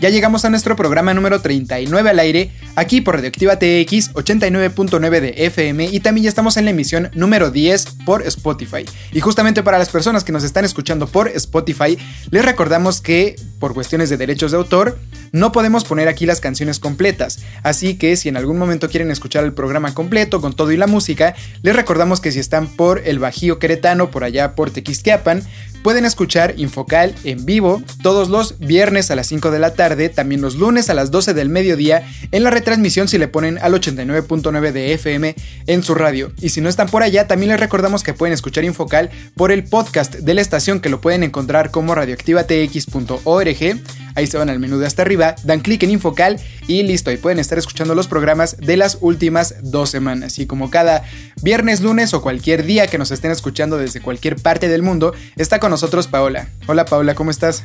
Ya llegamos a nuestro programa número 39 al aire, aquí por Radioactiva TX 89.9 de FM y también ya estamos en la emisión número 10 por Spotify. Y justamente para las personas que nos están escuchando por Spotify, les recordamos que por cuestiones de derechos de autor, no podemos poner aquí las canciones completas, así que si en algún momento quieren escuchar el programa completo con todo y la música, les recordamos que si están por el Bajío Queretano, por allá por Tequisquiapan, pueden escuchar Infocal en vivo todos los viernes a las 5 de la tarde, también los lunes a las 12 del mediodía, en la retransmisión si le ponen al 89.9 de FM en su radio. Y si no están por allá, también les recordamos que pueden escuchar Infocal por el podcast de la estación que lo pueden encontrar como radioactivatx.org. Ahí se van al menú de hasta arriba, dan clic en Infocal y listo, ahí pueden estar escuchando los programas de las últimas dos semanas. Y como cada viernes, lunes o cualquier día que nos estén escuchando desde cualquier parte del mundo, está con nosotros Paola. Hola Paola, ¿cómo estás?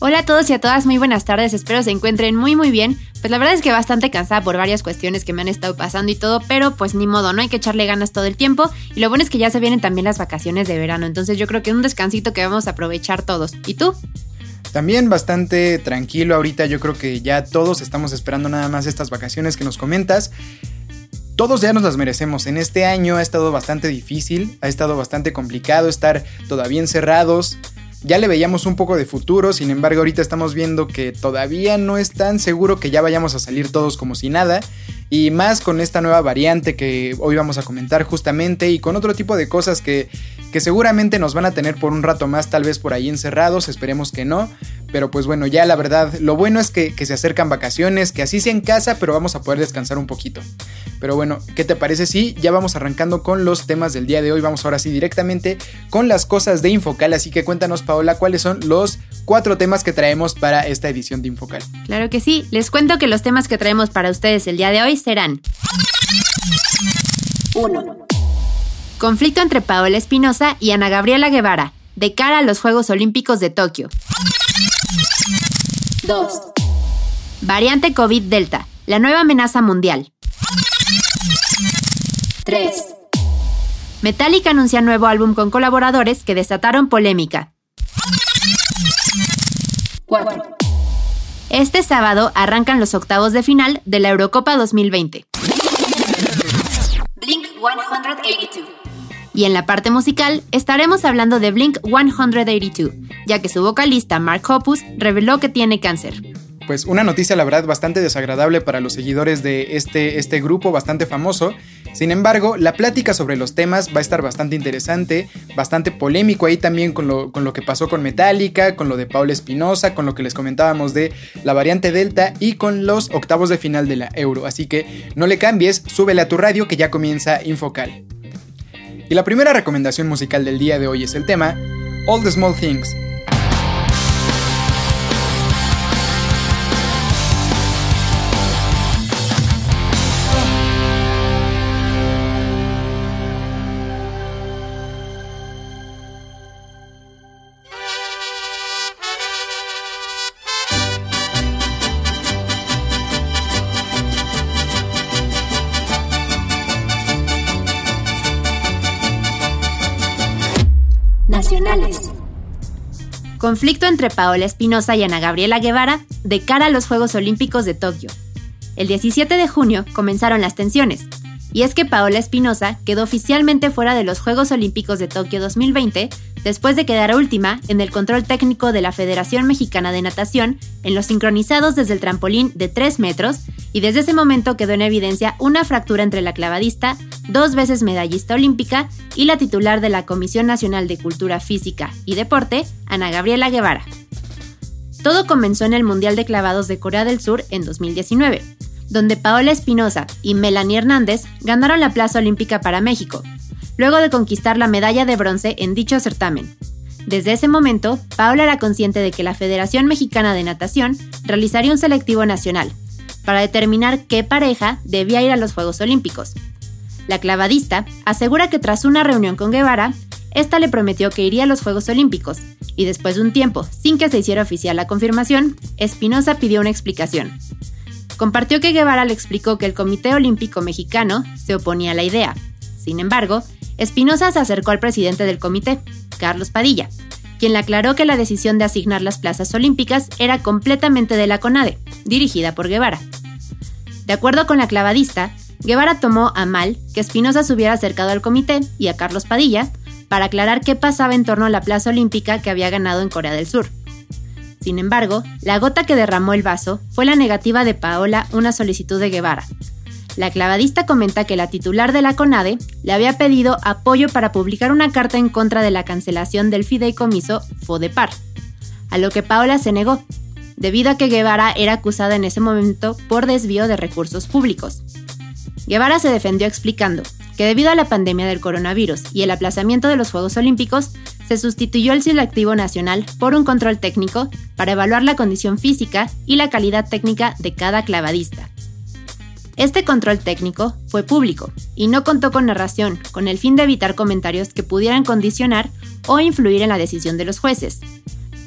Hola a todos y a todas, muy buenas tardes, espero se encuentren muy muy bien. Pues la verdad es que bastante cansada por varias cuestiones que me han estado pasando y todo, pero pues ni modo, no hay que echarle ganas todo el tiempo. Y lo bueno es que ya se vienen también las vacaciones de verano, entonces yo creo que es un descansito que vamos a aprovechar todos. ¿Y tú? También bastante tranquilo ahorita, yo creo que ya todos estamos esperando nada más estas vacaciones que nos comentas. Todos ya nos las merecemos. En este año ha estado bastante difícil, ha estado bastante complicado estar todavía encerrados. Ya le veíamos un poco de futuro, sin embargo ahorita estamos viendo que todavía no es tan seguro que ya vayamos a salir todos como si nada. Y más con esta nueva variante que hoy vamos a comentar justamente y con otro tipo de cosas que, que seguramente nos van a tener por un rato más, tal vez por ahí encerrados, esperemos que no. Pero pues bueno, ya la verdad, lo bueno es que, que, se acercan vacaciones, que así sea en casa, pero vamos a poder descansar un poquito. Pero bueno, ¿qué te parece si ya vamos arrancando con los temas del día de hoy? Vamos ahora sí directamente con las cosas de Infocal, así que cuéntanos Paola, ¿cuáles son los cuatro temas que traemos para esta edición de Infocal? Claro que sí, les cuento que los temas que traemos para ustedes el día de hoy serán 1. Conflicto entre Paola Espinosa y Ana Gabriela Guevara, de cara a los Juegos Olímpicos de Tokio. 2. Variante COVID Delta, la nueva amenaza mundial. 3. Metallica anuncia nuevo álbum con colaboradores que desataron polémica. 4. Este sábado arrancan los octavos de final de la Eurocopa 2020. Blink 182. Y en la parte musical estaremos hablando de Blink 182, ya que su vocalista Mark Hoppus reveló que tiene cáncer. Pues una noticia la verdad bastante desagradable para los seguidores de este, este grupo bastante famoso. Sin embargo, la plática sobre los temas va a estar bastante interesante, bastante polémico ahí también con lo, con lo que pasó con Metallica, con lo de Paula Espinosa, con lo que les comentábamos de la variante Delta y con los octavos de final de la Euro. Así que no le cambies, súbele a tu radio que ya comienza Infocal. Y la primera recomendación musical del día de hoy es el tema All the Small Things. Conflicto entre Paola Espinosa y Ana Gabriela Guevara de cara a los Juegos Olímpicos de Tokio. El 17 de junio comenzaron las tensiones, y es que Paola Espinosa quedó oficialmente fuera de los Juegos Olímpicos de Tokio 2020 después de quedar última en el control técnico de la Federación Mexicana de Natación en los sincronizados desde el trampolín de 3 metros y desde ese momento quedó en evidencia una fractura entre la clavadista, dos veces medallista olímpica y la titular de la Comisión Nacional de Cultura Física y Deporte, Ana Gabriela Guevara. Todo comenzó en el Mundial de Clavados de Corea del Sur en 2019 donde Paola Espinosa y Melanie Hernández ganaron la plaza olímpica para México, luego de conquistar la medalla de bronce en dicho certamen. Desde ese momento, Paola era consciente de que la Federación Mexicana de Natación realizaría un selectivo nacional para determinar qué pareja debía ir a los Juegos Olímpicos. La clavadista asegura que tras una reunión con Guevara, esta le prometió que iría a los Juegos Olímpicos, y después de un tiempo, sin que se hiciera oficial la confirmación, Espinosa pidió una explicación compartió que Guevara le explicó que el Comité Olímpico Mexicano se oponía a la idea. Sin embargo, Espinosa se acercó al presidente del comité, Carlos Padilla, quien le aclaró que la decisión de asignar las plazas olímpicas era completamente de la CONADE, dirigida por Guevara. De acuerdo con la clavadista, Guevara tomó a mal que Espinosa se hubiera acercado al comité y a Carlos Padilla para aclarar qué pasaba en torno a la plaza olímpica que había ganado en Corea del Sur. Sin embargo, la gota que derramó el vaso fue la negativa de Paola una solicitud de Guevara. La clavadista comenta que la titular de la CONADE le había pedido apoyo para publicar una carta en contra de la cancelación del fideicomiso FODEPAR, a lo que Paola se negó, debido a que Guevara era acusada en ese momento por desvío de recursos públicos. Guevara se defendió explicando que debido a la pandemia del coronavirus y el aplazamiento de los Juegos Olímpicos, se sustituyó el selectivo nacional por un control técnico para evaluar la condición física y la calidad técnica de cada clavadista. Este control técnico fue público y no contó con narración, con el fin de evitar comentarios que pudieran condicionar o influir en la decisión de los jueces.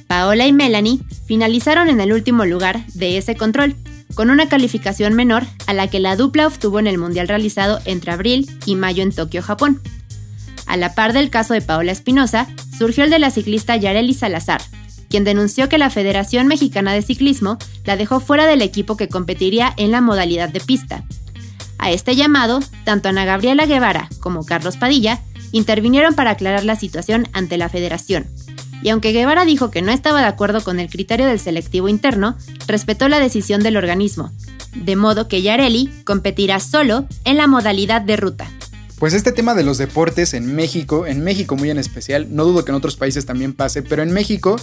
Paola y Melanie finalizaron en el último lugar de ese control, con una calificación menor a la que la dupla obtuvo en el Mundial realizado entre abril y mayo en Tokio, Japón. A la par del caso de Paola Espinosa, surgió el de la ciclista Yareli Salazar, quien denunció que la Federación Mexicana de Ciclismo la dejó fuera del equipo que competiría en la modalidad de pista. A este llamado, tanto Ana Gabriela Guevara como Carlos Padilla intervinieron para aclarar la situación ante la federación. Y aunque Guevara dijo que no estaba de acuerdo con el criterio del selectivo interno, respetó la decisión del organismo, de modo que Yareli competirá solo en la modalidad de ruta. Pues este tema de los deportes en México, en México muy en especial, no dudo que en otros países también pase, pero en México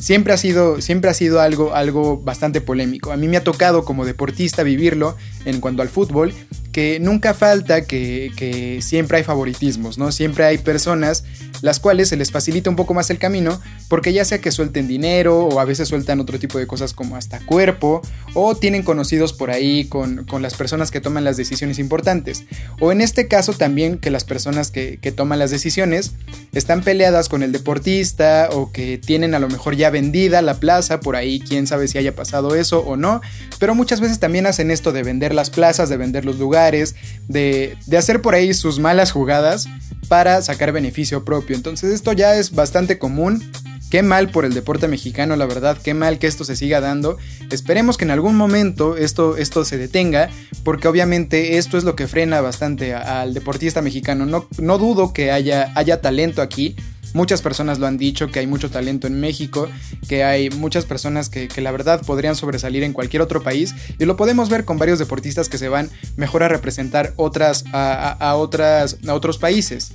siempre ha sido, siempre ha sido algo, algo bastante polémico. A mí me ha tocado como deportista vivirlo en cuanto al fútbol que nunca falta que, siempre hay favoritismos, ¿no? Siempre hay personas las cuales se les facilita un poco más el camino porque ya sea que suelten dinero o a veces sueltan otro tipo de cosas como hasta cuerpo o tienen conocidos por ahí con, las personas que toman las decisiones importantes. O en este caso también que las personas que, que toman las decisiones están peleadas con el deportista o que tienen a lo mejor ya vendida la plaza, por ahí quién sabe si haya pasado eso o no, pero muchas veces también hacen esto de vender las plazas, de vender los lugares, de, hacer por ahí sus malas jugadas para sacar beneficio propio. Entonces esto ya es bastante común. Qué mal por el deporte mexicano, la verdad, qué mal que esto se siga dando. Esperemos que en algún momento esto, esto se detenga, porque obviamente esto es lo que frena bastante al deportista mexicano. No, no dudo que haya, haya talento aquí, Muchas personas lo han dicho, que hay mucho talento en México, que hay muchas personas que, la verdad podrían sobresalir en cualquier otro país y lo podemos ver con varios deportistas que se van mejor a representar otras, a, otras, a otros países.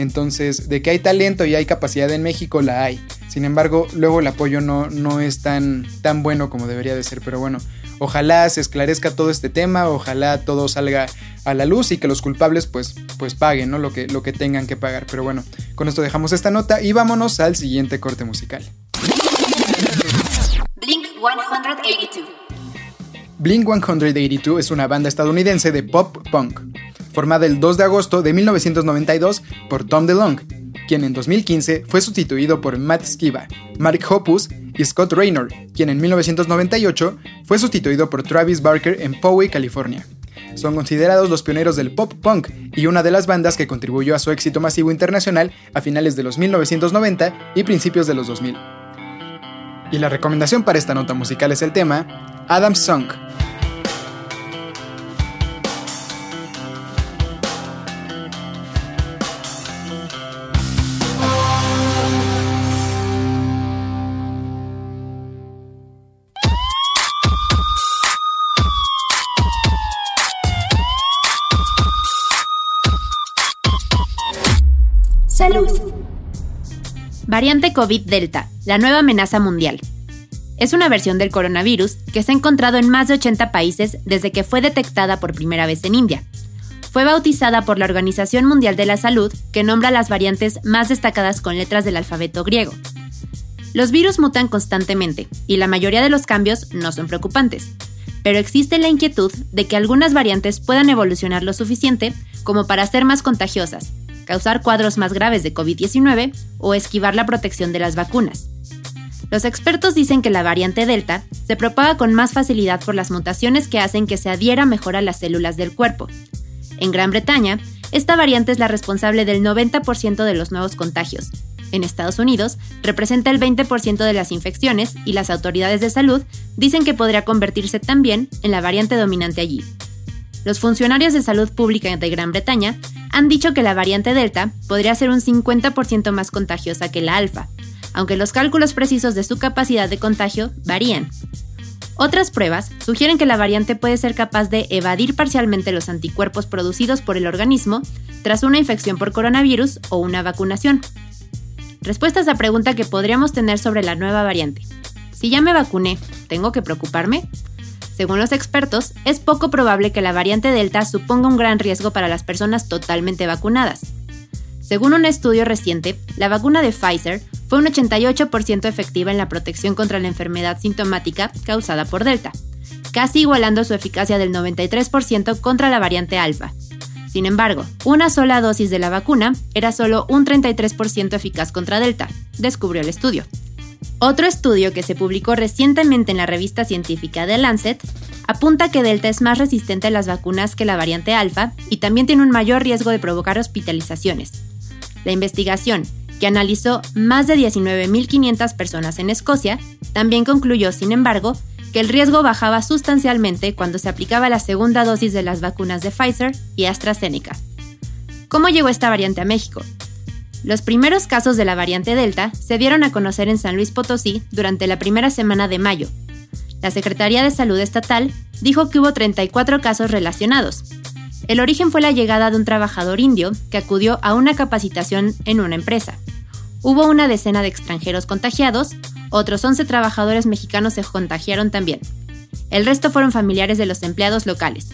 Entonces, de que hay talento y hay capacidad en México, la hay. Sin embargo, luego el apoyo no, no es tan, tan bueno como debería de ser. Pero bueno, ojalá se esclarezca todo este tema, ojalá todo salga a la luz y que los culpables pues, pues paguen ¿no? lo, que, lo que tengan que pagar. Pero bueno, con esto dejamos esta nota y vámonos al siguiente corte musical. Blink 182. Blink 182 es una banda estadounidense de pop punk, formada el 2 de agosto de 1992 por Tom DeLonge, quien en 2015 fue sustituido por Matt Skiba, Mark Hoppus y Scott Raynor, quien en 1998 fue sustituido por Travis Barker en Poway, California. Son considerados los pioneros del pop punk y una de las bandas que contribuyó a su éxito masivo internacional a finales de los 1990 y principios de los 2000. Y la recomendación para esta nota musical es el tema Adam's Song Variante COVID Delta, la nueva amenaza mundial. Es una versión del coronavirus que se ha encontrado en más de 80 países desde que fue detectada por primera vez en India. Fue bautizada por la Organización Mundial de la Salud, que nombra las variantes más destacadas con letras del alfabeto griego. Los virus mutan constantemente y la mayoría de los cambios no son preocupantes, pero existe la inquietud de que algunas variantes puedan evolucionar lo suficiente como para ser más contagiosas causar cuadros más graves de COVID-19 o esquivar la protección de las vacunas. Los expertos dicen que la variante Delta se propaga con más facilidad por las mutaciones que hacen que se adhiera mejor a las células del cuerpo. En Gran Bretaña, esta variante es la responsable del 90% de los nuevos contagios. En Estados Unidos, representa el 20% de las infecciones y las autoridades de salud dicen que podría convertirse también en la variante dominante allí. Los funcionarios de salud pública de Gran Bretaña han dicho que la variante Delta podría ser un 50% más contagiosa que la alfa, aunque los cálculos precisos de su capacidad de contagio varían. Otras pruebas sugieren que la variante puede ser capaz de evadir parcialmente los anticuerpos producidos por el organismo tras una infección por coronavirus o una vacunación. Respuesta a pregunta que podríamos tener sobre la nueva variante. Si ya me vacuné, ¿tengo que preocuparme? Según los expertos, es poco probable que la variante Delta suponga un gran riesgo para las personas totalmente vacunadas. Según un estudio reciente, la vacuna de Pfizer fue un 88% efectiva en la protección contra la enfermedad sintomática causada por Delta, casi igualando su eficacia del 93% contra la variante Alpha. Sin embargo, una sola dosis de la vacuna era solo un 33% eficaz contra Delta, descubrió el estudio. Otro estudio que se publicó recientemente en la revista científica The Lancet apunta que Delta es más resistente a las vacunas que la variante Alpha y también tiene un mayor riesgo de provocar hospitalizaciones. La investigación, que analizó más de 19.500 personas en Escocia, también concluyó, sin embargo, que el riesgo bajaba sustancialmente cuando se aplicaba la segunda dosis de las vacunas de Pfizer y AstraZeneca. ¿Cómo llegó esta variante a México? Los primeros casos de la variante Delta se dieron a conocer en San Luis Potosí durante la primera semana de mayo. La Secretaría de Salud Estatal dijo que hubo 34 casos relacionados. El origen fue la llegada de un trabajador indio que acudió a una capacitación en una empresa. Hubo una decena de extranjeros contagiados, otros 11 trabajadores mexicanos se contagiaron también. El resto fueron familiares de los empleados locales.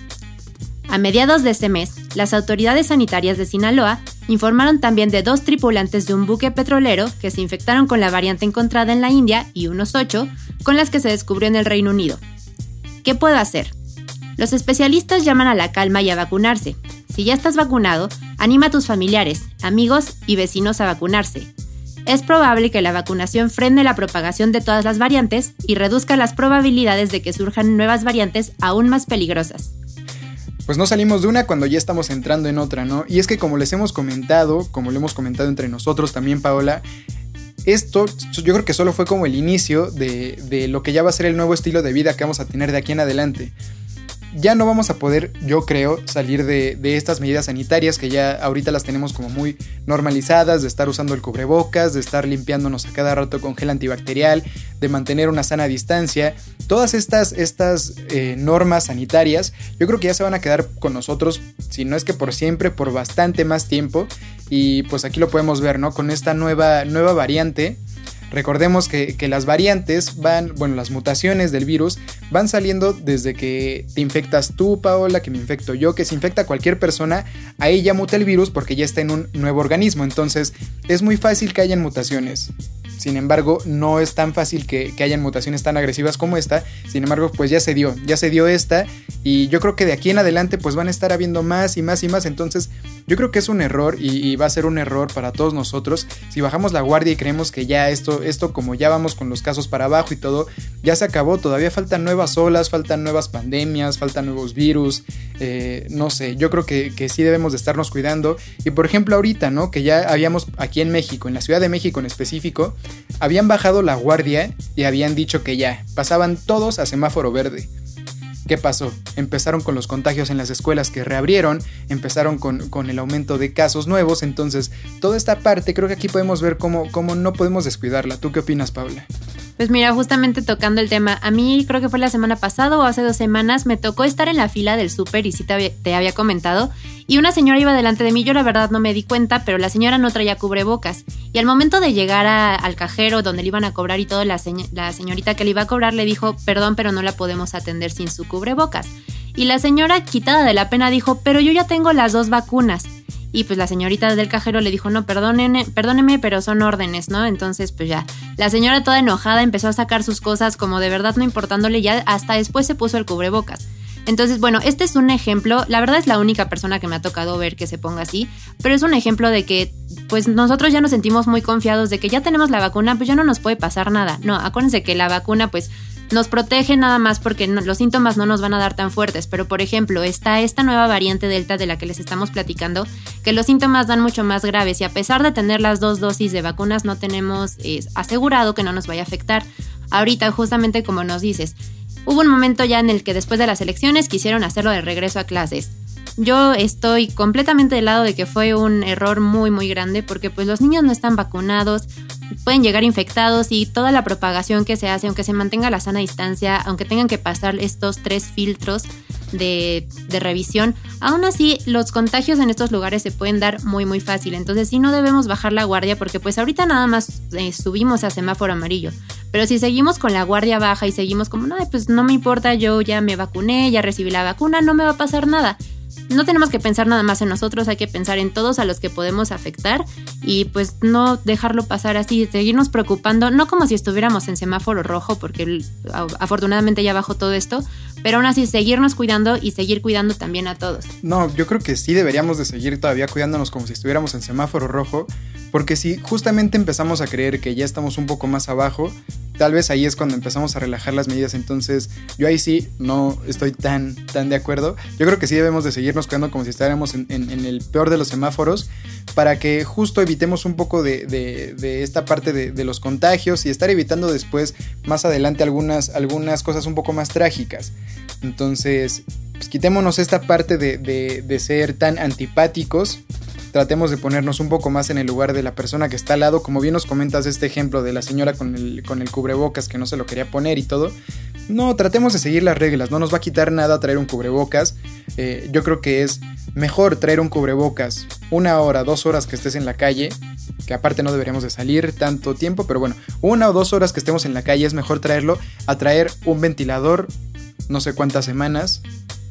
A mediados de ese mes, las autoridades sanitarias de Sinaloa informaron también de dos tripulantes de un buque petrolero que se infectaron con la variante encontrada en la India y unos ocho con las que se descubrió en el Reino Unido. ¿Qué puedo hacer? Los especialistas llaman a la calma y a vacunarse. Si ya estás vacunado, anima a tus familiares, amigos y vecinos a vacunarse. Es probable que la vacunación frene la propagación de todas las variantes y reduzca las probabilidades de que surjan nuevas variantes aún más peligrosas pues no salimos de una cuando ya estamos entrando en otra, ¿no? Y es que como les hemos comentado, como lo hemos comentado entre nosotros también, Paola, esto yo creo que solo fue como el inicio de, de, lo que ya va a ser el nuevo estilo de vida que vamos a tener de aquí en adelante ya no vamos a poder, yo creo, salir de, estas medidas sanitarias que ya ahorita las tenemos como muy normalizadas, de estar usando el cubrebocas, de estar limpiándonos a cada rato con gel antibacterial, de mantener una sana distancia. Todas estas, estas eh, normas sanitarias, yo creo que ya se van a quedar con nosotros, si no es que por siempre, por bastante más tiempo. Y pues aquí lo podemos ver, ¿no? Con esta nueva, nueva variante Recordemos que, las variantes van, bueno, las mutaciones del virus van saliendo desde que te infectas tú, Paola, que me infecto yo, que se infecta cualquier persona, ahí ya muta el virus porque ya está en un nuevo organismo. Entonces es muy fácil que hayan mutaciones. Sin embargo, no es tan fácil que, que, hayan mutaciones tan agresivas como esta. Sin embargo, pues ya se dio, ya se dio esta. Y yo creo que de aquí en adelante pues van a estar habiendo más y más y más. Entonces yo creo que es un error y, va a ser un error para todos nosotros si bajamos la guardia y creemos que ya esto, esto como ya vamos con los casos para abajo y todo, ya se acabó, todavía faltan nuevas olas, faltan nuevas pandemias, faltan nuevos virus, eh, no sé, yo creo que, que sí debemos de estarnos cuidando y por ejemplo ahorita, ¿no? Que ya habíamos aquí en México, en la Ciudad de México en específico, habían bajado la guardia y habían dicho que ya, pasaban todos a semáforo verde. ¿Qué pasó? Empezaron con los contagios en las escuelas que reabrieron, empezaron con, el aumento de casos nuevos, entonces toda esta parte creo que aquí podemos ver cómo, cómo no podemos descuidarla. ¿Tú qué opinas, Paula? Pues mira, justamente tocando el tema, a mí creo que fue la semana pasada o hace dos semanas me tocó estar en la fila del súper y sí te había, comentado, y una señora iba delante de mí, yo la verdad no me di cuenta, pero la señora no traía cubrebocas. Y al momento de llegar al cajero donde le iban a cobrar y todo, la, la señorita que le iba a cobrar le dijo, perdón, pero no la podemos atender sin su cubrebocas. Y la señora, quitada de la pena, dijo, pero yo ya tengo las dos vacunas. Y pues la señorita del cajero le dijo, no, perdóneme, perdóneme, pero son órdenes, ¿no? Entonces, pues ya, la señora toda enojada empezó a sacar sus cosas como de verdad no importándole, ya hasta después se puso el cubrebocas. Entonces, bueno, este es un ejemplo, la verdad es la única persona que me ha tocado ver que se ponga así, pero es un ejemplo de que pues nosotros ya nos sentimos muy confiados de que ya tenemos la vacuna, pues ya no nos puede pasar nada. No, acuérdense que la vacuna pues nos protege nada más porque los síntomas no nos van a dar tan fuertes, pero por ejemplo está esta nueva variante Delta de la que les estamos platicando, que los síntomas dan mucho más graves y a pesar de tener las dos dosis de vacunas no tenemos asegurado que no nos vaya a afectar. Ahorita justamente como nos dices, hubo un momento ya en el que después de las elecciones quisieron hacerlo de regreso a clases. Yo estoy completamente del lado de que fue un error muy muy grande porque pues los niños no están vacunados, pueden llegar infectados y toda la propagación que se hace, aunque se mantenga la sana distancia, aunque tengan que pasar estos tres filtros de, revisión, aún así los contagios en estos lugares se pueden dar muy muy fácil. Entonces sí no debemos bajar la guardia porque pues ahorita nada más eh, subimos a semáforo amarillo. Pero si seguimos con la guardia baja y seguimos como, no, pues no me importa, yo ya me vacuné, ya recibí la vacuna, no me va a pasar nada no tenemos que pensar nada más en nosotros, hay que pensar en todos a los que podemos afectar y pues no dejarlo pasar así, seguirnos preocupando, no como si estuviéramos en semáforo rojo, porque afortunadamente ya bajó todo esto, pero aún así seguirnos cuidando y seguir cuidando también a todos. No, yo creo que sí deberíamos de seguir todavía cuidándonos como si estuviéramos en semáforo rojo, porque si justamente empezamos a creer que ya estamos un poco más abajo, tal vez ahí es cuando empezamos a relajar las medidas. Entonces, yo ahí sí no estoy tan, tan de acuerdo. Yo creo que sí debemos de seguirnos quedando como si estuviéramos en, el peor de los semáforos para que justo evitemos un poco de, esta parte de, los contagios y estar evitando después, más adelante, algunas, algunas cosas un poco más trágicas. Entonces, pues quitémonos esta parte de ser tan antipáticos tratemos de ponernos un poco más en el lugar de la persona que está al lado, como bien nos comentas este ejemplo de la señora con el, con el cubrebocas que no se lo quería poner y todo. No, tratemos de seguir las reglas, no nos va a quitar nada traer un cubrebocas. Eh, yo creo que es mejor traer un cubrebocas una hora, dos horas que estés en la calle, que aparte no deberíamos de salir tanto tiempo, pero bueno, una o dos horas que estemos en la calle es mejor traerlo a traer un ventilador no sé cuántas semanas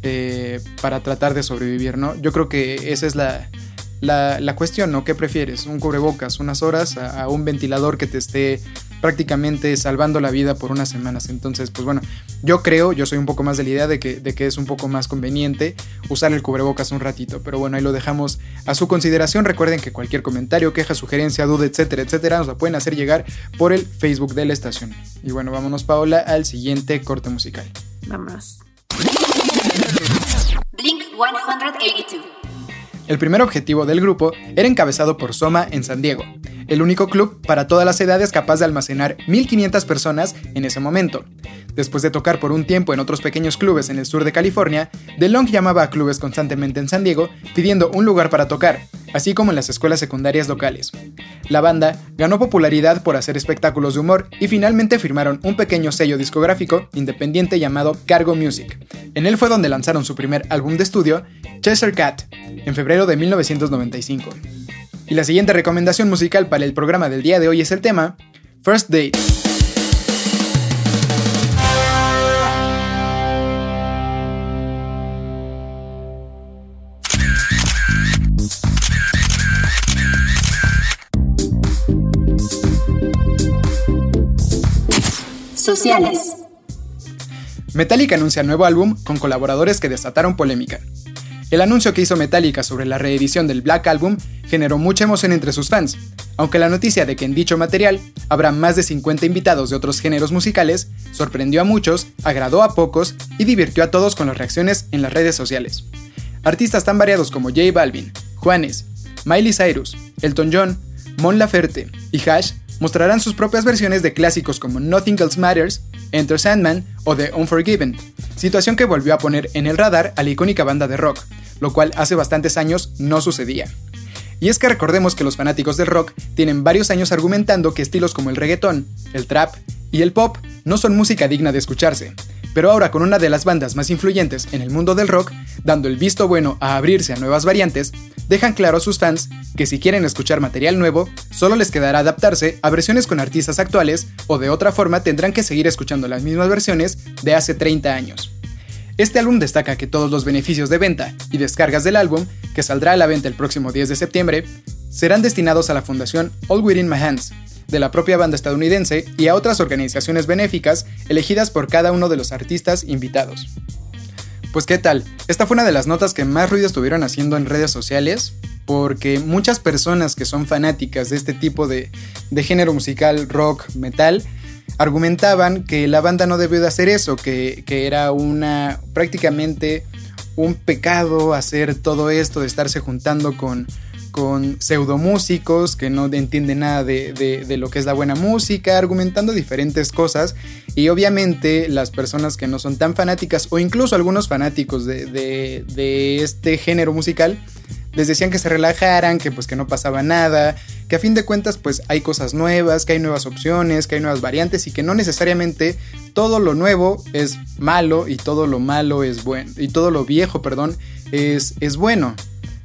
eh, para tratar de sobrevivir, ¿no? Yo creo que esa es la, la, cuestión, ¿no? ¿Qué prefieres? ¿Un cubrebocas unas horas a, un ventilador que te esté prácticamente salvando la vida por unas semanas? Entonces, pues bueno, yo creo, yo soy un poco más de la idea de que, de que es un poco más conveniente usar el cubrebocas un ratito, pero bueno, ahí lo dejamos a su consideración. Recuerden que cualquier comentario, queja, sugerencia, duda, etcétera, etcétera, nos la pueden hacer llegar por el Facebook de la estación. Y bueno, vámonos, Paola, al siguiente corte musical. Vámonos. Blink 182. El primer objetivo del grupo era encabezado por Soma en San Diego, el único club para todas las edades capaz de almacenar 1.500 personas en ese momento. Después de tocar por un tiempo en otros pequeños clubes en el sur de California, DeLong llamaba a clubes constantemente en San Diego pidiendo un lugar para tocar, así como en las escuelas secundarias locales. La banda ganó popularidad por hacer espectáculos de humor y finalmente firmaron un pequeño sello discográfico independiente llamado Cargo Music. En él fue donde lanzaron su primer álbum de estudio, Chester Cat, en febrero de 1995. Y la siguiente recomendación musical para el programa del día de hoy es el tema First Date. Metallica anuncia nuevo álbum con colaboradores que desataron polémica. El anuncio que hizo Metallica sobre la reedición del Black Album generó mucha emoción entre sus fans, aunque la noticia de que en dicho material habrá más de 50 invitados de otros géneros musicales sorprendió a muchos, agradó a pocos y divirtió a todos con las reacciones en las redes sociales. Artistas tan variados como J Balvin, Juanes, Miley Cyrus, Elton John, Mon Laferte y Hash mostrarán sus propias versiones de clásicos como Nothing Else Matters, Enter Sandman o The Unforgiven, situación que volvió a poner en el radar a la icónica banda de rock, lo cual hace bastantes años no sucedía. Y es que recordemos que los fanáticos del rock tienen varios años argumentando que estilos como el reggaetón, el trap y el pop no son música digna de escucharse, pero ahora con una de las bandas más influyentes en el mundo del rock, dando el visto bueno a abrirse a nuevas variantes, dejan claro a sus fans que si quieren escuchar material nuevo, solo les quedará adaptarse a versiones con artistas actuales o de otra forma tendrán que seguir escuchando las mismas versiones de hace 30 años. Este álbum destaca que todos los beneficios de venta y descargas del álbum, que saldrá a la venta el próximo 10 de septiembre, serán destinados a la fundación All Within My Hands, de la propia banda estadounidense y a otras organizaciones benéficas elegidas por cada uno de los artistas invitados. Pues qué tal, esta fue una de las notas que más ruido estuvieron haciendo en redes sociales, porque muchas personas que son fanáticas de este tipo de, género musical, rock, metal, argumentaban que la banda no debió de hacer eso, que, que era una prácticamente un pecado hacer todo esto de estarse juntando con, con pseudomúsicos que no entienden nada de, lo que es la buena música, argumentando diferentes cosas. Y obviamente las personas que no son tan fanáticas, o incluso algunos fanáticos de, este género musical, les decían que se relajaran, que pues que no pasaba nada, que a fin de cuentas pues hay cosas nuevas, que hay nuevas opciones, que hay nuevas variantes y que no necesariamente todo lo nuevo es malo y todo lo malo es bueno, y todo lo viejo, perdón, es, es bueno.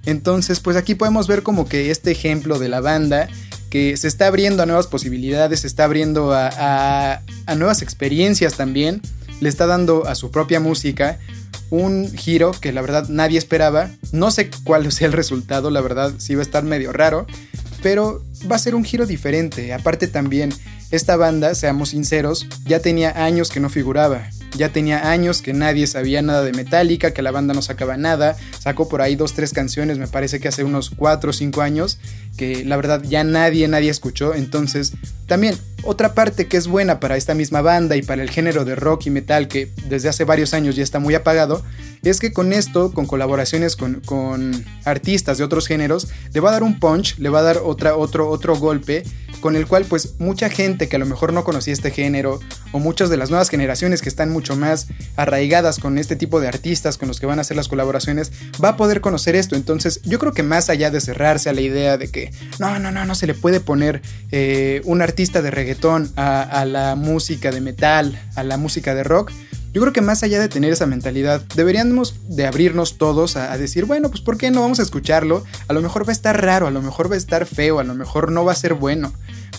Entonces, pues aquí podemos ver como que este ejemplo de la banda que se está abriendo a nuevas posibilidades, se está abriendo a, nuevas experiencias también, le está dando a su propia música un giro que la verdad nadie esperaba. No sé cuál sea el resultado, la verdad sí va a estar medio raro, pero va a ser un giro diferente. Aparte también, esta banda, seamos sinceros, ya tenía años que no figuraba. Ya tenía años que nadie sabía nada de Metallica, que la banda no sacaba nada. Sacó por ahí dos, tres canciones, me parece que hace unos cuatro o cinco años, que la verdad ya nadie, nadie escuchó. Entonces, también otra parte que es buena para esta misma banda y para el género de rock y metal que desde hace varios años ya está muy apagado, es que con esto, con colaboraciones con, con artistas de otros géneros, le va a dar un punch, le va a dar otra, otro, otro golpe con el cual pues mucha gente que a lo mejor no conocía este género o muchas de las nuevas generaciones que están mucho más arraigadas con este tipo de artistas con los que van a hacer las colaboraciones va a poder conocer esto. Entonces yo creo que más allá de cerrarse a la idea de que no, no, no, no se le puede poner eh, un artista de reggaetón a, la música de metal, a la música de rock, yo creo que más allá de tener esa mentalidad, deberíamos de abrirnos todos a, decir, bueno, pues ¿por qué no vamos a escucharlo? A lo mejor va a estar raro, a lo mejor va a estar feo, a lo mejor no va a ser bueno.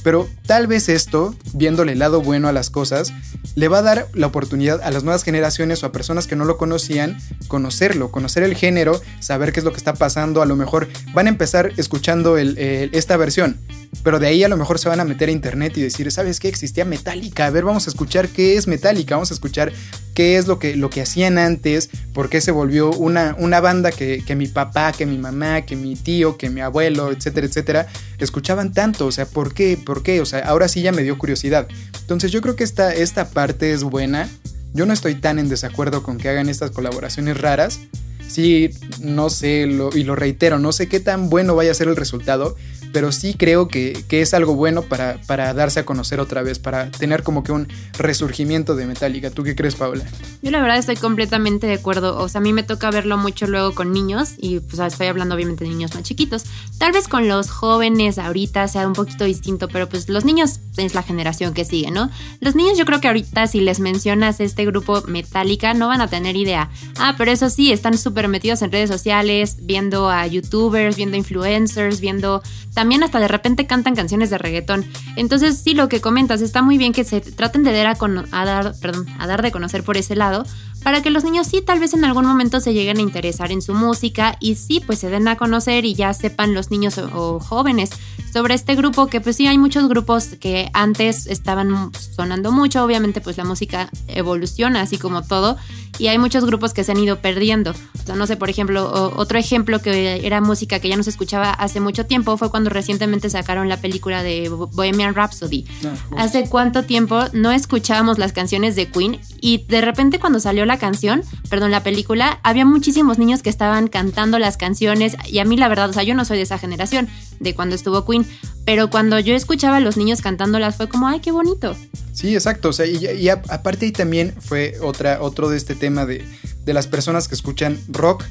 Pero tal vez esto, viéndole el lado bueno a las cosas, le va a dar la oportunidad a las nuevas generaciones o a personas que no lo conocían conocerlo, conocer el género, saber qué es lo que está pasando. A lo mejor van a empezar escuchando esta versión, pero de ahí a lo mejor se van a meter a internet y decir, ¿sabes qué? Existía Metallica. A ver, vamos a escuchar qué es Metallica, vamos a escuchar qué es lo que, lo que hacían antes, por qué se volvió una, una banda que, que mi papá, que mi mamá, que mi tío, que mi abuelo, etcétera, etcétera, escuchaban tanto. O sea, ¿por qué? ¿Por qué? O sea, ahora sí ya me dio curiosidad. Entonces yo creo que esta, esta parte es buena. Yo no estoy tan en desacuerdo con que hagan estas colaboraciones raras. Sí, no sé, y lo reitero, no sé qué tan bueno vaya a ser el resultado, pero sí creo que, es algo bueno para, para, darse a conocer otra vez, para tener como que un resurgimiento de Metallica. ¿Tú qué crees, Paula? Yo la verdad estoy completamente de acuerdo. O sea, a mí me toca verlo mucho luego con niños y pues estoy hablando obviamente de niños más chiquitos. Tal vez con los jóvenes ahorita sea un poquito distinto, pero pues los niños es la generación que sigue, ¿no? Los niños yo creo que ahorita si les mencionas este grupo Metallica no van a tener idea. Ah, pero eso sí, están súper metidos en redes sociales, viendo a youtubers, viendo influencers, viendo también hasta de repente cantan canciones de reggaetón. Entonces, sí, lo que comentas, está muy bien que se traten de dar a, dar, perdón, a dar de conocer por ese lado, para que los niños sí tal vez en algún momento se lleguen a interesar en su música y sí pues se den a conocer y ya sepan los niños o, jóvenes sobre este grupo que pues sí hay muchos grupos que antes estaban sonando mucho, obviamente pues la música evoluciona así como todo y hay muchos grupos que se han ido perdiendo. no sé, por ejemplo, otro ejemplo que era música que ya no se escuchaba hace mucho tiempo fue cuando recientemente sacaron la película de Bohemian Rhapsody. Ah, hace cuánto tiempo no escuchábamos las canciones de Queen y de repente cuando salió la canción, perdón, la película, había muchísimos niños que estaban cantando las canciones y a mí la verdad, o sea, yo no soy de esa generación, de cuando estuvo Queen, pero cuando yo escuchaba a los niños cantándolas fue como, ay, qué bonito. Sí, exacto, o sea, y, aparte ahí también fue otra, otro de este tema de, de las personas que escuchan rock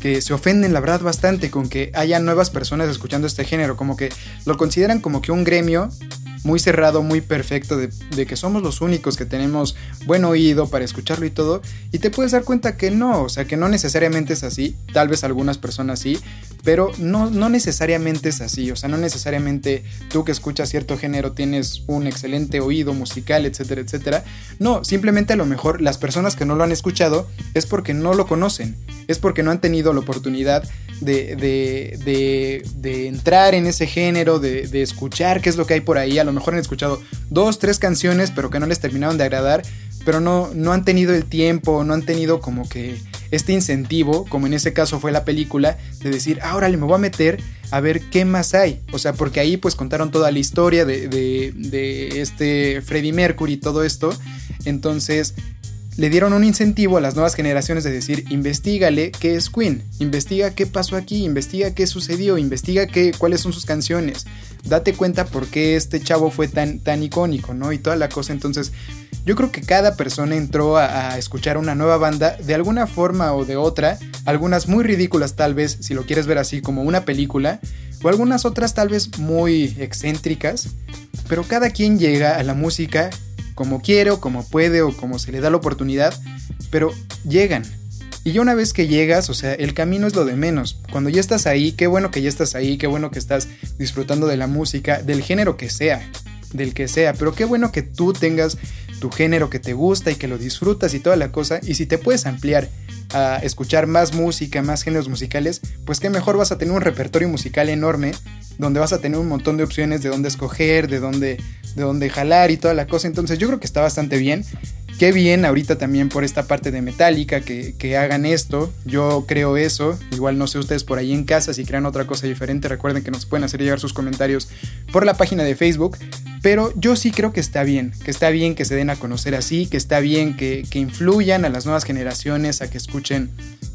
que se ofenden la verdad bastante con que haya nuevas personas escuchando este género, como que lo consideran como que un gremio muy cerrado, muy perfecto, de, que somos los únicos que tenemos buen oído para escucharlo y todo, y te puedes dar cuenta que no, o sea, que no necesariamente es así, tal vez algunas personas sí, pero no, no necesariamente es así, o sea, no necesariamente tú que escuchas cierto género tienes un excelente oído musical, etcétera, etcétera, no, simplemente a lo mejor las personas que no lo han escuchado es porque no lo conocen, es porque no han tenido la oportunidad de, de, de, entrar en ese género, de, de, escuchar qué es lo que hay por ahí. A lo mejor han escuchado dos, tres canciones, pero que no les terminaron de agradar, pero no, no han tenido el tiempo, no han tenido como que este incentivo, como en ese caso fue la película, de decir, ahora le me voy a meter a ver qué más hay. O sea, porque ahí pues contaron toda la historia de, de, de este Freddie Mercury y todo esto. Entonces le dieron un incentivo a las nuevas generaciones de decir, investigale qué es Queen, investiga qué pasó aquí, investiga qué sucedió, investiga qué, cuáles son sus canciones, date cuenta por qué este chavo fue tan, tan icónico, ¿no? Y toda la cosa. Entonces, yo creo que cada persona entró a, a, escuchar una nueva banda de alguna forma o de otra, algunas muy ridículas tal vez, si lo quieres ver así como una película, o algunas otras tal vez muy excéntricas, pero cada quien llega a la música como quiere o como puede o como se le da la oportunidad, pero llegan. Y ya una vez que llegas, o sea, el camino es lo de menos. Cuando ya estás ahí, qué bueno que ya estás ahí, qué bueno que estás disfrutando de la música, del género que sea, del que sea, pero qué bueno que tú tengas tu género que te gusta y que lo disfrutas y toda la cosa, y si te puedes ampliar a escuchar más música, más géneros musicales, pues qué mejor vas a tener un repertorio musical enorme donde vas a tener un montón de opciones de dónde escoger, de dónde, de dónde jalar y toda la cosa. Entonces yo creo que está bastante bien. Qué bien ahorita también por esta parte de Metallica que, que, hagan esto. Yo creo eso. Igual no sé ustedes por ahí en casa si crean otra cosa diferente. Recuerden que nos pueden hacer llegar sus comentarios por la página de Facebook. Pero yo sí creo que está bien, que está bien que se den a conocer así, que está bien que, que influyan a las nuevas generaciones a que escuchen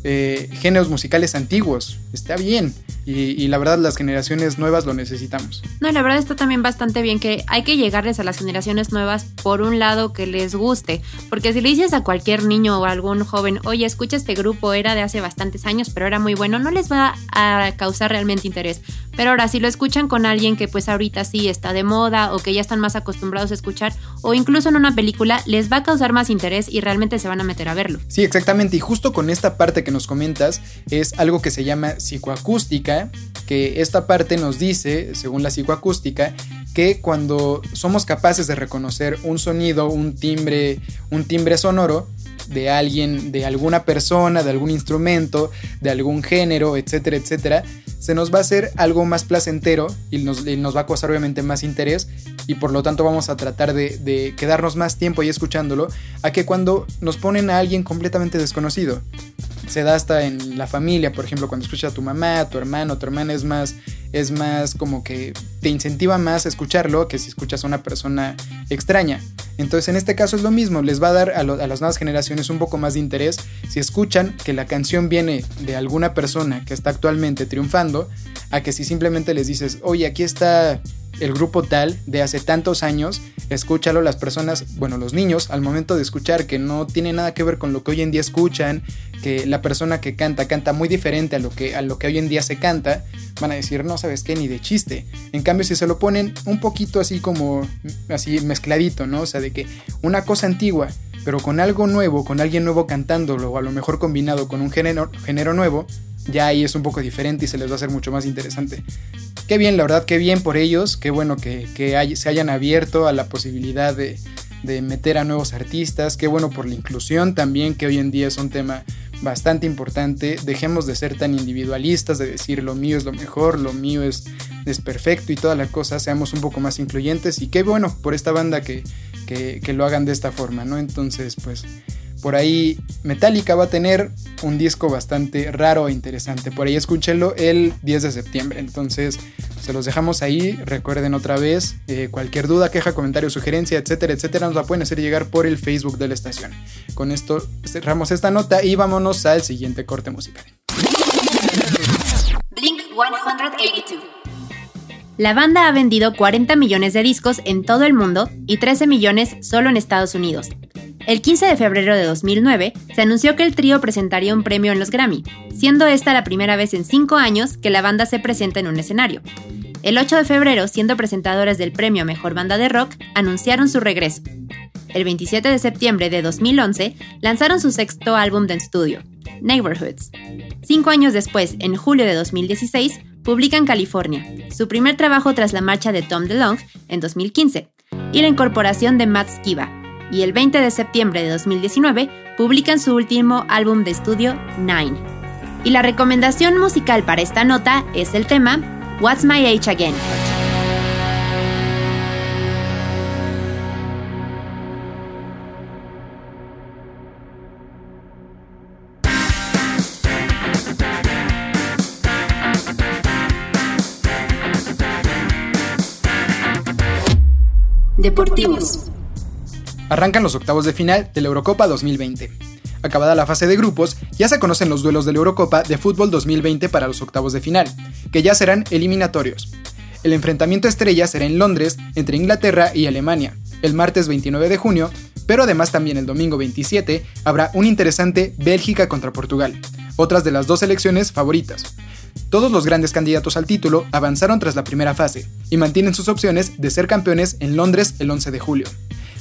eh, géneros musicales antiguos. Está bien. Y, la verdad las generaciones nuevas lo necesitamos. No, la verdad está también bastante bien que hay que llegarles a las generaciones nuevas por un lado que les guste, porque si le dices a cualquier niño o algún joven, oye, escucha este grupo, era de hace bastantes años, pero era muy bueno, no les va a causar realmente interés. Pero ahora si lo escuchan con alguien que pues ahorita sí está de moda o que ya están más acostumbrados a escuchar o incluso en una película, les va a causar más interés y realmente se van a meter a verlo. Sí, exactamente. Y justo con esta parte que nos comentas es algo que se llama psicoacústica, que esta parte nos dice, según la psicoacústica, que cuando somos capaces de reconocer un sonido, un timbre, un timbre sonoro, de alguien, de alguna persona, de algún instrumento, de algún género, etcétera, etcétera, se nos va a hacer algo más placentero y nos, nos va a causar obviamente más interés y por lo tanto vamos a tratar de, de, quedarnos más tiempo ahí escuchándolo a que cuando nos ponen a alguien completamente desconocido. Se da hasta en la familia, por ejemplo, cuando escuchas a tu mamá, a tu hermano, tu hermana es más es más como que te incentiva más a escucharlo que si escuchas a una persona extraña. Entonces en este caso es lo mismo, les va a dar a, las nuevas generaciones un poco más de interés si escuchan que la canción viene de alguna persona que está actualmente triunfando, a que si simplemente les dices, oye, aquí está el grupo tal de hace tantos años, escúchalo las personas, bueno, los niños, al momento de escuchar que no tiene nada que ver con lo que hoy en día escuchan, que la persona que canta canta muy diferente a lo que, a lo que hoy en día se canta, van a decir, no sabes qué, ni de chiste. En cambio, si se lo ponen un poquito así como, así mezcladito, ¿no? O sea, de que una cosa antigua, pero con algo nuevo, con alguien nuevo cantándolo, o a lo mejor combinado con un género, género nuevo, ya ahí es un poco diferente y se les va a hacer mucho más interesante. Qué bien, la verdad, qué bien por ellos, qué bueno que, se hayan abierto a la posibilidad de, de meter a nuevos artistas, qué bueno por la inclusión también, que hoy en día es un tema bastante importante. Dejemos de ser tan individualistas, de decir lo mío es lo mejor, lo mío es, es perfecto y toda la cosa, seamos un poco más incluyentes y qué bueno por esta banda que, que, que lo hagan de esta forma, ¿no? Entonces, pues por ahí Metallica va a tener un disco bastante raro e interesante. Por ahí escúchenlo el 10 de septiembre. Entonces se los dejamos ahí. Recuerden otra vez, eh, cualquier duda, queja, comentario, sugerencia, etcétera, etcétera, nos la pueden hacer llegar por el Facebook de la estación. Con esto cerramos esta nota y vámonos al siguiente corte musical. Blink 182. La banda ha vendido 40 millones de discos en todo el mundo y 13 millones solo en Estados Unidos. El 15 de febrero de 2009 se anunció que el trío presentaría un premio en los Grammy, siendo esta la primera vez en cinco años que la banda se presenta en un escenario. El 8 de febrero, siendo presentadores del premio Mejor Banda de Rock, anunciaron su regreso. El 27 de septiembre de 2011 lanzaron su sexto álbum de estudio, Neighborhoods. Cinco años después, en julio de 2016, publican California, su primer trabajo tras la marcha de Tom DeLonge en 2015, y la incorporación de Matt Skiba, y el 20 de septiembre de 2019 publican su último álbum de estudio, Nine. Y la recomendación musical para esta nota es el tema What's My Age Again. Deportivos. Arrancan los octavos de final de la Eurocopa 2020. Acabada la fase de grupos, ya se conocen los duelos de la Eurocopa de Fútbol 2020 para los octavos de final, que ya serán eliminatorios. El enfrentamiento estrella será en Londres entre Inglaterra y Alemania, el martes 29 de junio, pero además también el domingo 27 habrá un interesante Bélgica contra Portugal, otras de las dos selecciones favoritas. Todos los grandes candidatos al título avanzaron tras la primera fase y mantienen sus opciones de ser campeones en Londres el 11 de julio.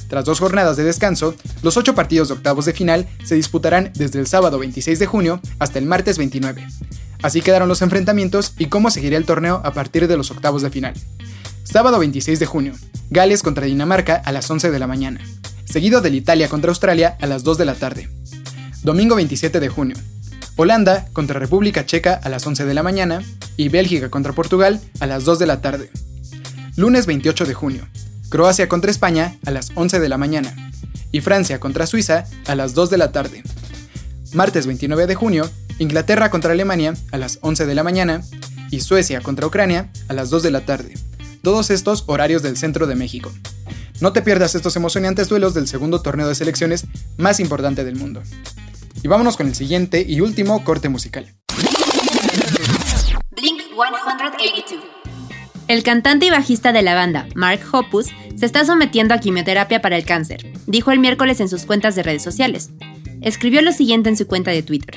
Tras dos jornadas de descanso, los ocho partidos de octavos de final se disputarán desde el sábado 26 de junio hasta el martes 29. Así quedaron los enfrentamientos y cómo seguiría el torneo a partir de los octavos de final. Sábado 26 de junio, Gales contra Dinamarca a las 11 de la mañana, seguido del Italia contra Australia a las 2 de la tarde. Domingo 27 de junio, Holanda contra República Checa a las 11 de la mañana y Bélgica contra Portugal a las 2 de la tarde. Lunes 28 de junio, Croacia contra España a las 11 de la mañana y Francia contra Suiza a las 2 de la tarde. Martes 29 de junio, Inglaterra contra Alemania a las 11 de la mañana y Suecia contra Ucrania a las 2 de la tarde. Todos estos horarios del centro de México. No te pierdas estos emocionantes duelos del segundo torneo de selecciones más importante del mundo. Y vámonos con el siguiente y último corte musical. Blink 182. El cantante y bajista de la banda, Mark Hoppus, se está sometiendo a quimioterapia para el cáncer, dijo el miércoles en sus cuentas de redes sociales. Escribió lo siguiente en su cuenta de Twitter.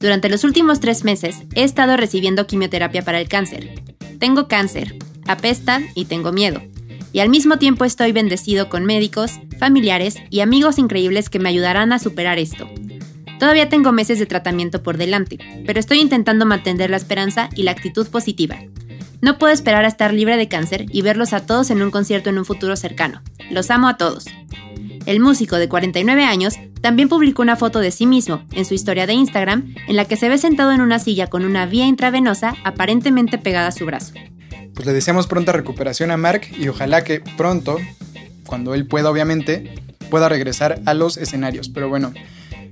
Durante los últimos tres meses he estado recibiendo quimioterapia para el cáncer. Tengo cáncer, apesta y tengo miedo. Y al mismo tiempo estoy bendecido con médicos, familiares y amigos increíbles que me ayudarán a superar esto. Todavía tengo meses de tratamiento por delante, pero estoy intentando mantener la esperanza y la actitud positiva. No puedo esperar a estar libre de cáncer y verlos a todos en un concierto en un futuro cercano. Los amo a todos. El músico de 49 años también publicó una foto de sí mismo en su historia de Instagram en la que se ve sentado en una silla con una vía intravenosa aparentemente pegada a su brazo. Pues le deseamos pronta recuperación a Mark y ojalá que pronto, cuando él pueda obviamente, pueda regresar a los escenarios. Pero bueno,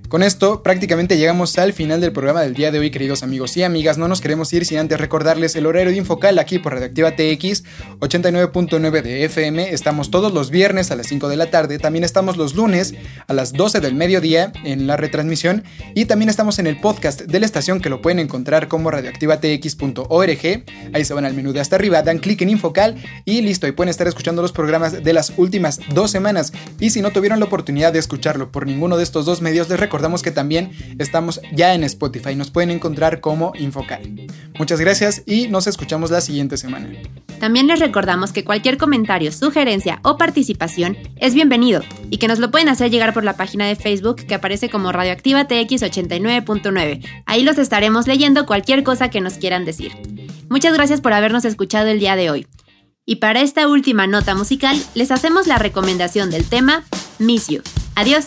con esto prácticamente llegamos al final del programa del día de hoy, queridos amigos y amigas. No nos queremos ir sin antes recordarles el horario de Infocal aquí por Redactiva TX 89.9 de FM. Estamos todos los viernes a las 5 de la tarde. También estamos los lunes a las 12 del mediodía en la retransmisión. Y también estamos en el podcast de la estación que lo pueden encontrar como radioactivatx.org. Ahí se van al menú de hasta arriba, dan clic en Infocal y listo. Y pueden estar escuchando los programas de las últimas dos semanas. Y si no tuvieron la oportunidad de escucharlo por ninguno de estos dos medios, les recuerdo recordamos que también estamos ya en Spotify, nos pueden encontrar como Infocal. Muchas gracias y nos escuchamos la siguiente semana. También les recordamos que cualquier comentario, sugerencia o participación es bienvenido y que nos lo pueden hacer llegar por la página de Facebook que aparece como Radioactiva TX89.9. Ahí los estaremos leyendo cualquier cosa que nos quieran decir. Muchas gracias por habernos escuchado el día de hoy. Y para esta última nota musical, les hacemos la recomendación del tema Miss You. Adiós.